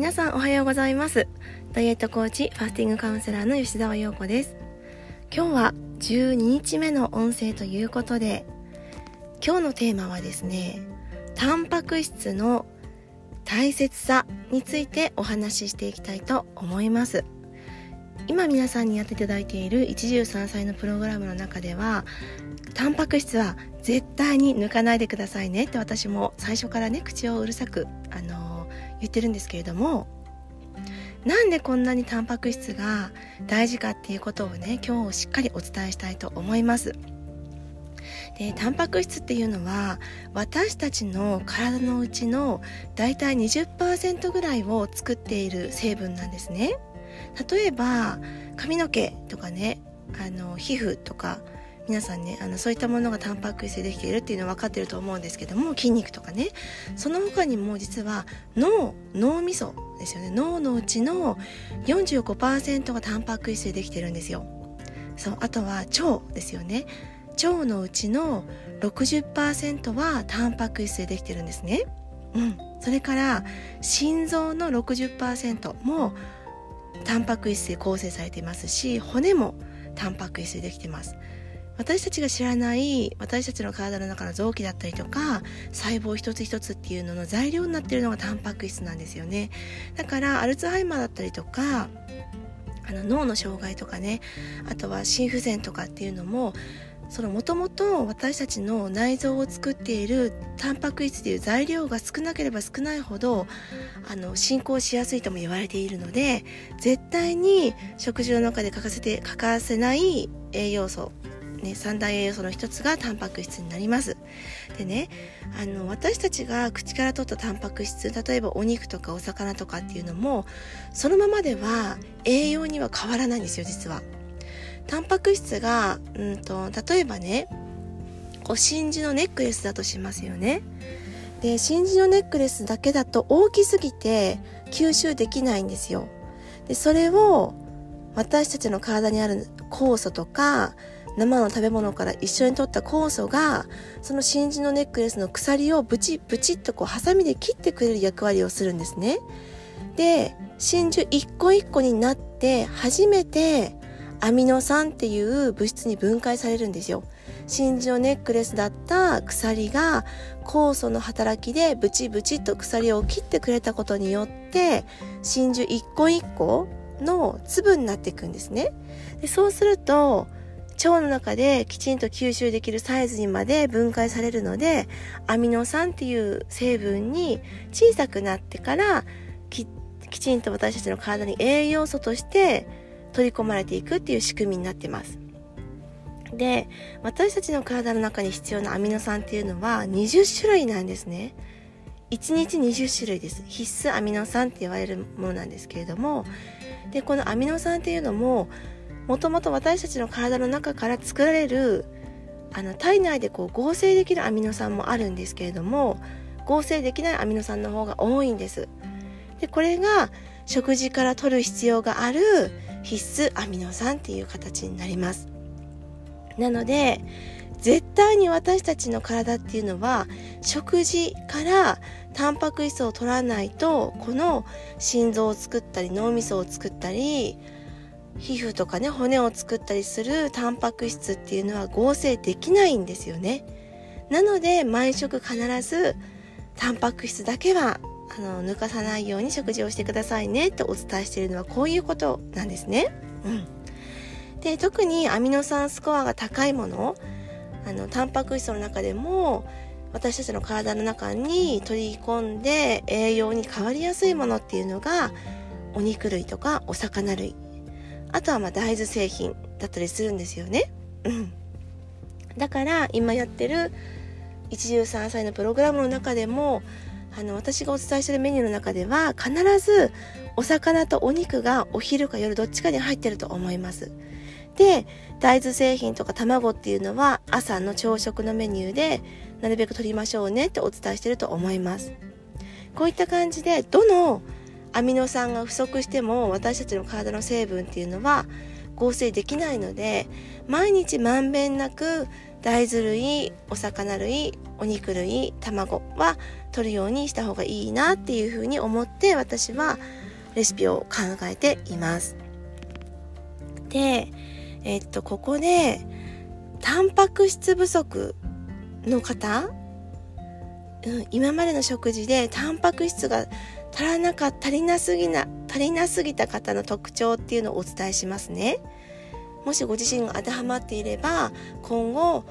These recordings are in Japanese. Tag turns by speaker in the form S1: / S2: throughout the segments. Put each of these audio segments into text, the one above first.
S1: 皆さんおはようございます。ダイエットコーチファスティングカウンセラーの吉澤陽子です。今日は12日目の音声ということで今日のテーマはですねタンパク質の大切さについてお話ししていきたいと思います。今皆さんにやっていただいている一汁三菜のプログラムの中ではタンパク質は絶対に抜かないでくださいねって私も最初からね口をうるさく、あのー、言ってるんですけれどもなんでこんなにタンパク質が大事かっていうことをね今日しっかりお伝えしたいと思います。でタンパク質っていうのは私たちの体のうちのだいたい20%ぐらいを作っている成分なんですね。例えば髪の毛とかねあの皮膚とか皆さんねあのそういったものがタンパク質でできているっていうのは分かってると思うんですけども筋肉とかね。その他にも実は脳脳みそですよね。脳のうちの45%がタンパク質でできてるんですよ。そうあとは腸ですよね。腸のうちの60%はタンパク質でできてるんですね。うん。それから心臓の60%もタンパク質で構成されていますし骨もタンパク質でできてます。私たちが知らない私たちの体の中の臓器だったりとか細胞一つ一つっていうのの材料になっているのがタンパク質なんですよね。だからアルツハイマーだったりとかあの脳の障害とかねあとは心不全とかっていうのもそのもともと私たちの内臓を作っているタンパク質という材料が少なければ少ないほどあの進行しやすいとも言われているので絶対に食事の中で欠かせて欠かせない栄養素ね、三大栄養素の一つがタンパク質になります。でね、あの、私たちが口から取ったタンパク質、例えばお肉とかお魚とかっていうのも、そのままでは栄養には変わらないんですよ、実は。タンパク質が、うんと、例えばね、こう真珠のネックレスだとしますよね。で、真珠のネックレスだけだと大きすぎて吸収できないんですよ。で、それを私たちの体にある酵素とか生の食べ物から一緒に取った酵素がその真珠のネックレスの鎖をブチブチっとこうハサミで切ってくれる役割をするんですね。で真珠一個一個になって初めてアミノ酸っていう物質に分解されるんですよ。真珠のネックレスだった鎖が酵素の働きでブチブチっと鎖を切ってくれたことによって真珠一個一個の粒になっていくんですね。でそうすると腸の中できちんと吸収できるサイズにまで分解されるのでアミノ酸っていう成分に小さくなってからきちんと私たちの体に栄養素として取り込まれていくっていう仕組みになってます。で私たちの体の中に必要なアミノ酸っていうのは20種類なんですね。1日20種類です。必須アミノ酸って言われるものなんですけれどもでこのアミノ酸っていうのももともと私たちの体の中から作られるあの体内でこう合成できるアミノ酸もあるんですけれども合成できないアミノ酸の方が多いんです。でこれが食事から取る必要がある必須アミノ酸っていう形になります。なので絶対に私たちの体っていうのは食事からタンパク質を取らないとこの心臓を作ったり脳みそを作ったり皮膚とかね骨を作ったりするタンパク質っていうのは合成できないんですよねなので毎食必ずタンパク質だけはあの抜かさないように食事をしてくださいねとお伝えしているのはこういうことなんですね。うん、で特にアミノ酸スコアが高いものあのタンパク質の中でも私たちの体の中に取り込んで栄養に変わりやすいものっていうのがお肉類とかお魚類あとはま大豆製品だったりするんですよね。うん。だから今やってる一汁三菜のプログラムの中でもあの私がお伝えしてるメニューの中では必ずお魚とお肉がお昼か夜どっちかに入ってると思います。で大豆製品とか卵っていうのは朝の朝食のメニューでなるべく取りましょうねってお伝えしてると思います。こういった感じでどのアミノ酸が不足しても私たちの体の成分っていうのは合成できないので毎日まんべんなく大豆類お魚類お肉類卵は取るようにした方がいいなっていうふうに思って私はレシピを考えています。でえっとここでタンパク質不足の方、うん、今までの食事でタンパク質が足らなか足りなすぎな足りなすぎた方の特徴っていうのをお伝えしますね。もしご自身が当てはまっていれば今後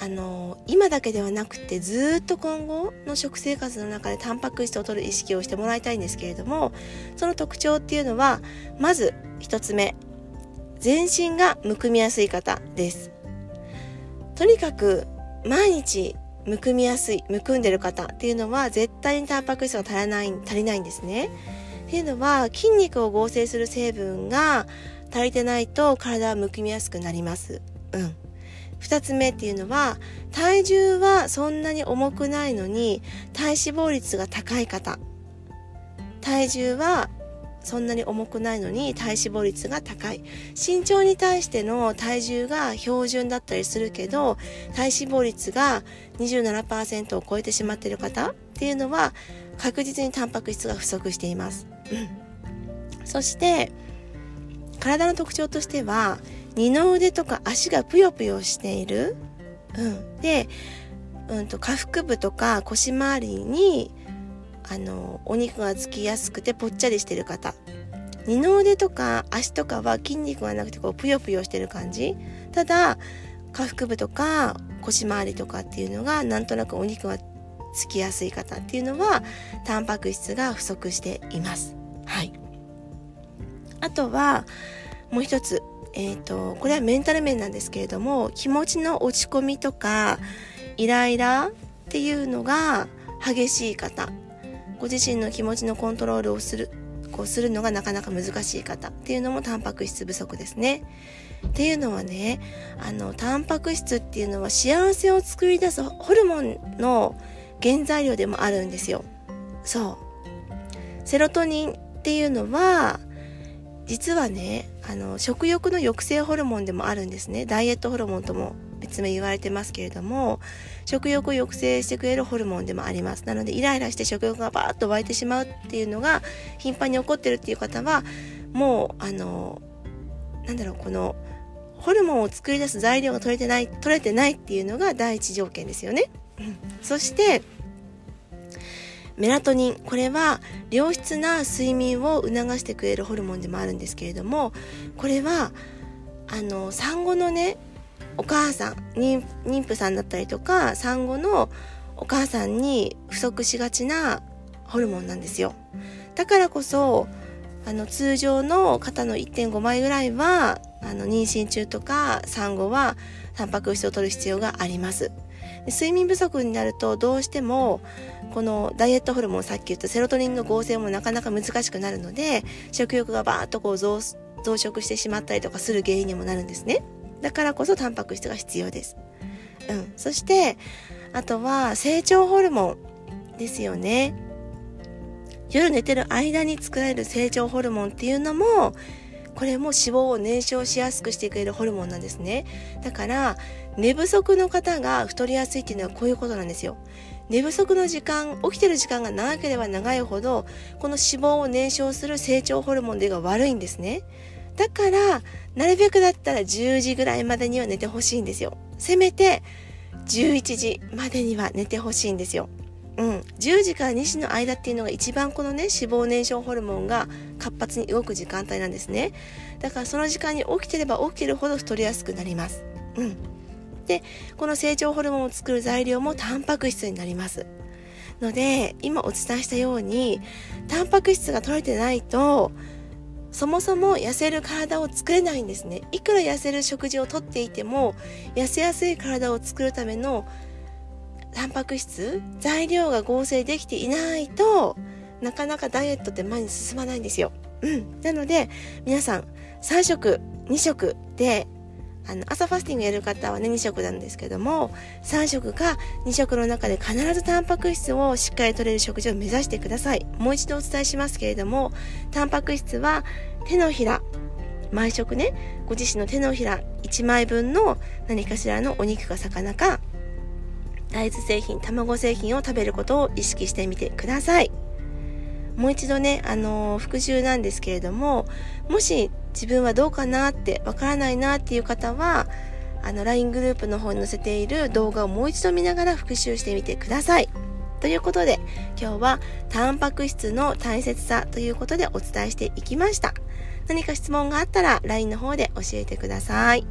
S1: あの今だけではなくてずっと今後の食生活の中でタンパク質を取る意識をしてもらいたいんですけれどもその特徴っていうのはまず1つ目全身がむくみやすい方です。とにかく毎日むくみやすいむくんでる方っていうのは絶対にタンパク質が足らない足りないんですね。っていうのは筋肉を合成する成分が足りてないと体はむくみやすくなります。うん。2つ目っていうのは体重はそんなに重くないのに体脂肪率が高い方。体重はそんなに重くないのに体脂肪率が高い。身長に対しての体重が標準だったりするけど体脂肪率が27%を超えてしまっている方っていうのは確実にタンパク質が不足しています、うん、そして体の特徴としては二の腕とか足がぷよぷよしている、うん、で、うんと、下腹部とか腰回りにあのお肉がつきやすくてぽっちゃりしてる方。二の腕とか足とかは筋肉がなくてこうぷよぷよしてる感じ。ただ下腹部とか腰回りとかっていうのがなんとなくお肉がつきやすい方っていうのはタンパク質が不足しています。はい。あとはもう一つ。えーと、これはメンタル面なんですけれども気持ちの落ち込みとかイライラっていうのが激しい方。ご自身の気持ちのコントロールをするこうするのがなかなか難しい方っていうのもタンパク質不足ですね。っていうのはねあのタンパク質っていうのは幸せを作り出すホルモンの原材料でもあるんですよ。そうセロトニンっていうのは実はねあの食欲の抑制ホルモンでもあるんですねダイエットホルモンとも別名言われてますけれども食欲を抑制してくれるホルモンでもあります。なのでイライラして食欲がバーッと湧いてしまうっていうのが頻繁に起こってるっていう方はもうあのなんだろうこのホルモンを作り出す材料が取れてない取れてないっていうのが第一条件ですよね、うん、そしてメラトニン。これは良質な睡眠を促してくれるホルモンでもあるんですけれどもこれはあの産後のねお母さん妊婦さんだったりとか産後のお母さんに不足しがちなホルモンなんですよ。だからこそあの通常の方の1.5倍ぐらいはあの妊娠中とか産後はタンパク質を摂る必要があります。睡眠不足になるとどうしてもこのダイエットホルモンさっき言ったセロトニンの合成もなかなか難しくなるので食欲がバーッとこう増殖してしまったりとかする原因にもなるんですねだからこそタンパク質が必要です、うん、そしてあとは成長ホルモンですよね。夜寝てる間に作られる成長ホルモンっていうのもこれも脂肪を燃焼しやすくしてくれるホルモンなんですね。だから寝不足の方が太りやすいっていうのはこういうことなんですよ。寝不足の時間起きてる時間が長ければ長いほどこの脂肪を燃焼する成長ホルモンでが悪いんですね。だからなるべくだったら10時ぐらいまでには寝てほしいんですよ。せめて11時までには寝てほしいんですよ。うん、10時から2時の間っていうのが一番このね脂肪燃焼ホルモンが活発に動く時間帯なんですね。だからその時間に起きてれば起きてるほど太りやすくなります、うん、でこの成長ホルモンを作る材料もタンパク質になります。ので今お伝えしたようにタンパク質が取れてないとそもそも痩せる体を作れないんですねいくら痩せる食事をとっていても痩せやすい体を作るためのタンパク質材料が合成できていないとなかなかダイエットって前に進まないんですよ。うん。なので皆さん3食2食であの朝ファスティングやる方はね2食なんですけども3食か2食の中で必ずタンパク質をしっかり取れる食事を目指してください。もう一度お伝えしますけれどもタンパク質は手のひら毎食ねご自身の手のひら1枚分の何かしらのお肉か魚か大豆製品卵製品を食べることを意識してみてください。もう一度ね、あのー、復習なんですけれどももし自分はどうかなってわからないなっていう方はあの LINE グループの方に載せている動画をもう一度見ながら復習してみてください。ということで今日はタンパク質の大切さということでお伝えしていきました。何か質問があったら LINE の方で教えてください。